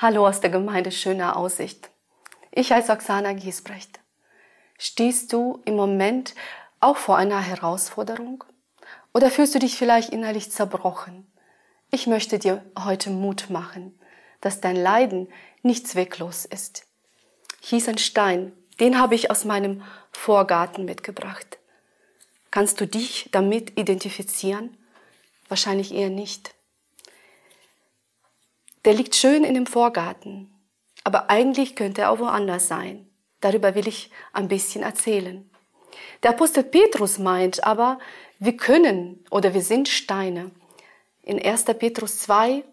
Hallo aus der Gemeinde Schöne Aussicht. Ich heiße Oksana Giesbrecht. Stehst du im Moment auch vor einer Herausforderung? Oder fühlst du dich vielleicht innerlich zerbrochen? Ich möchte dir heute Mut machen, dass dein Leiden nicht zwecklos ist. Hier ist ein Stein, den habe ich aus meinem Vorgarten mitgebracht. Kannst du dich damit identifizieren? Wahrscheinlich eher nicht. Der liegt schön in dem Vorgarten, aber eigentlich könnte er auch woanders sein. Darüber will ich ein bisschen erzählen. Der Apostel Petrus meint aber, wir können oder wir sind Steine. In 1. Petrus 2,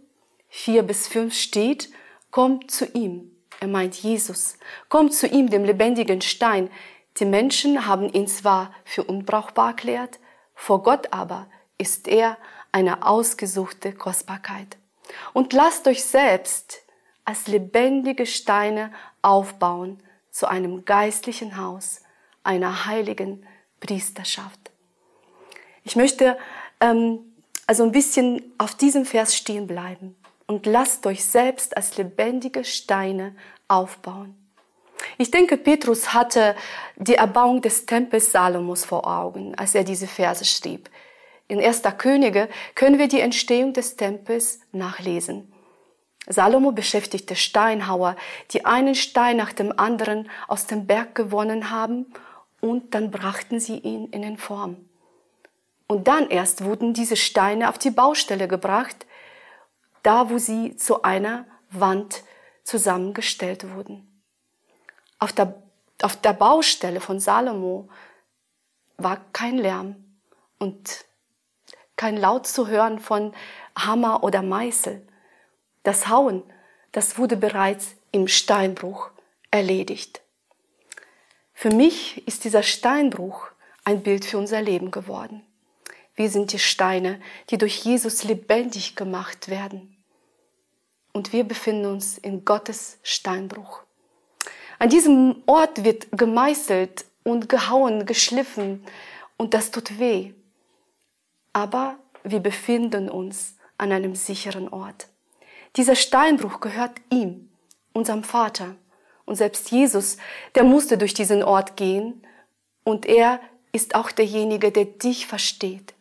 4 bis 5 steht, kommt zu ihm. Er meint Jesus. Kommt zu ihm, dem lebendigen Stein. Die Menschen haben ihn zwar für unbrauchbar erklärt, vor Gott aber ist er eine ausgesuchte Kostbarkeit und lasst euch selbst als lebendige Steine aufbauen zu einem geistlichen Haus, einer heiligen Priesterschaft. Ich möchte ähm, also ein bisschen auf diesem Vers stehen bleiben und lasst euch selbst als lebendige Steine aufbauen. Ich denke, Petrus hatte die Erbauung des Tempels Salomos vor Augen, als er diese Verse schrieb. In Erster Könige können wir die Entstehung des Tempels nachlesen. Salomo beschäftigte Steinhauer, die einen Stein nach dem anderen aus dem Berg gewonnen haben und dann brachten sie ihn in den Form. Und dann erst wurden diese Steine auf die Baustelle gebracht, da wo sie zu einer Wand zusammengestellt wurden. Auf der, auf der Baustelle von Salomo war kein Lärm und kein Laut zu hören von Hammer oder Meißel. Das Hauen, das wurde bereits im Steinbruch erledigt. Für mich ist dieser Steinbruch ein Bild für unser Leben geworden. Wir sind die Steine, die durch Jesus lebendig gemacht werden. Und wir befinden uns in Gottes Steinbruch. An diesem Ort wird gemeißelt und gehauen, geschliffen und das tut weh aber wir befinden uns an einem sicheren Ort. Dieser Steinbruch gehört ihm, unserem Vater. Und selbst Jesus, der musste durch diesen Ort gehen und er ist auch derjenige, der dich versteht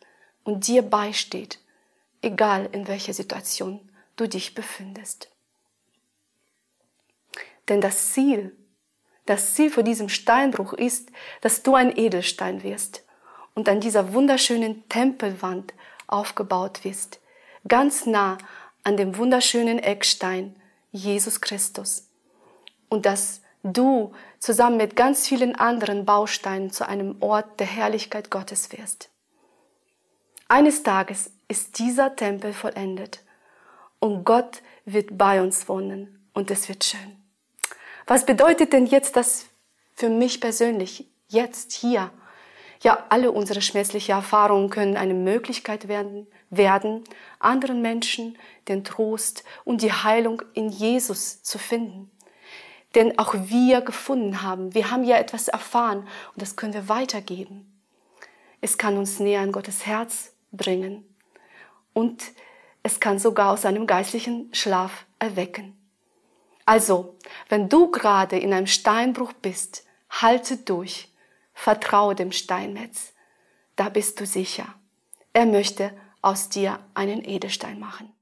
und dir beisteht, egal in welcher Situation du dich befindest. Denn das Ziel, das Ziel für diesem Steinbruch ist, dass du ein Edelstein wirst, und an dieser wunderschönen Tempelwand aufgebaut wirst, ganz nah an dem wunderschönen Eckstein Jesus Christus. Und dass du zusammen mit ganz vielen anderen Bausteinen zu einem Ort der Herrlichkeit Gottes wirst. Eines Tages ist dieser Tempel vollendet und Gott wird bei uns wohnen und es wird schön. Was bedeutet denn jetzt das für mich persönlich, jetzt, hier? Ja, alle unsere schmerzlichen Erfahrungen können eine Möglichkeit werden, werden, anderen Menschen den Trost und die Heilung in Jesus zu finden. Denn auch wir gefunden haben, wir haben ja etwas erfahren und das können wir weitergeben. Es kann uns näher an Gottes Herz bringen und es kann sogar aus einem geistlichen Schlaf erwecken. Also, wenn du gerade in einem Steinbruch bist, halte durch Vertraue dem Steinmetz. Da bist du sicher. Er möchte aus dir einen Edelstein machen.